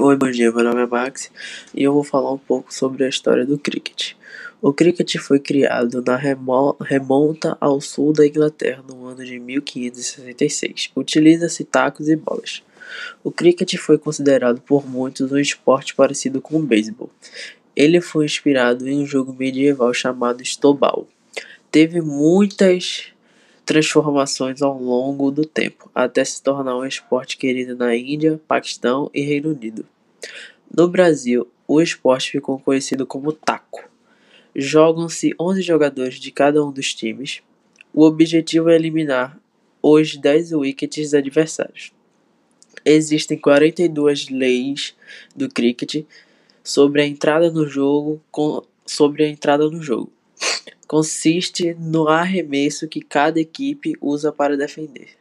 Oi, bom dia, meu nome é Max e eu vou falar um pouco sobre a história do cricket. O cricket foi criado na remonta ao sul da Inglaterra no ano de 1566. Utiliza-se tacos e bolas. O cricket foi considerado por muitos um esporte parecido com o beisebol. Ele foi inspirado em um jogo medieval chamado Stoball. Teve muitas transformações ao longo do tempo, até se tornar um esporte querido na Índia, Paquistão e Reino Unido. No Brasil, o esporte ficou conhecido como taco. Jogam-se 11 jogadores de cada um dos times. O objetivo é eliminar os 10 wickets adversários. Existem 42 leis do cricket sobre a entrada no jogo com, sobre a entrada no jogo. Consiste no arremesso que cada equipe usa para defender.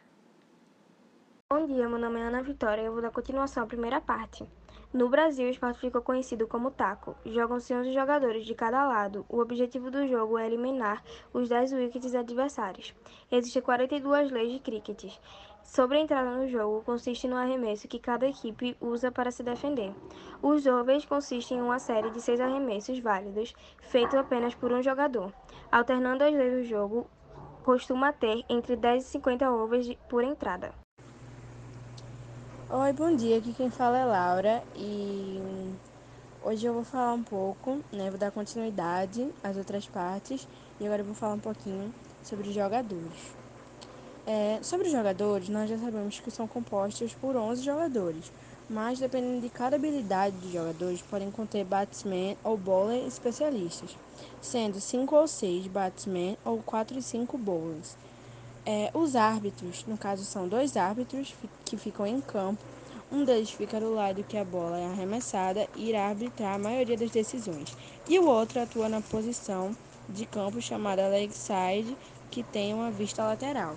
Bom dia, meu nome é Ana Vitória e eu vou dar continuação à primeira parte. No Brasil, o esporte ficou conhecido como taco. Jogam-se 11 jogadores de cada lado. O objetivo do jogo é eliminar os 10 wickets adversários. Existem 42 leis de cricket. Sobre a entrada no jogo, consiste no arremesso que cada equipe usa para se defender. Os overs consistem em uma série de seis arremessos válidos, feitos apenas por um jogador. Alternando as leis do jogo, costuma ter entre 10 e 50 overs por entrada. Oi, bom dia. Aqui quem fala é Laura e hoje eu vou falar um pouco, né? Vou dar continuidade às outras partes e agora eu vou falar um pouquinho sobre os jogadores. É, sobre os jogadores, nós já sabemos que são compostos por 11 jogadores, mas dependendo de cada habilidade dos jogadores, podem conter batsmen ou bowler especialistas, sendo 5 ou 6 batsmen ou 4 e 5 bowlers. É, os árbitros, no caso são dois árbitros que ficam em campo, um deles fica do lado que a bola é arremessada e irá arbitrar a maioria das decisões, e o outro atua na posição de campo chamada leg side, que tem uma vista lateral.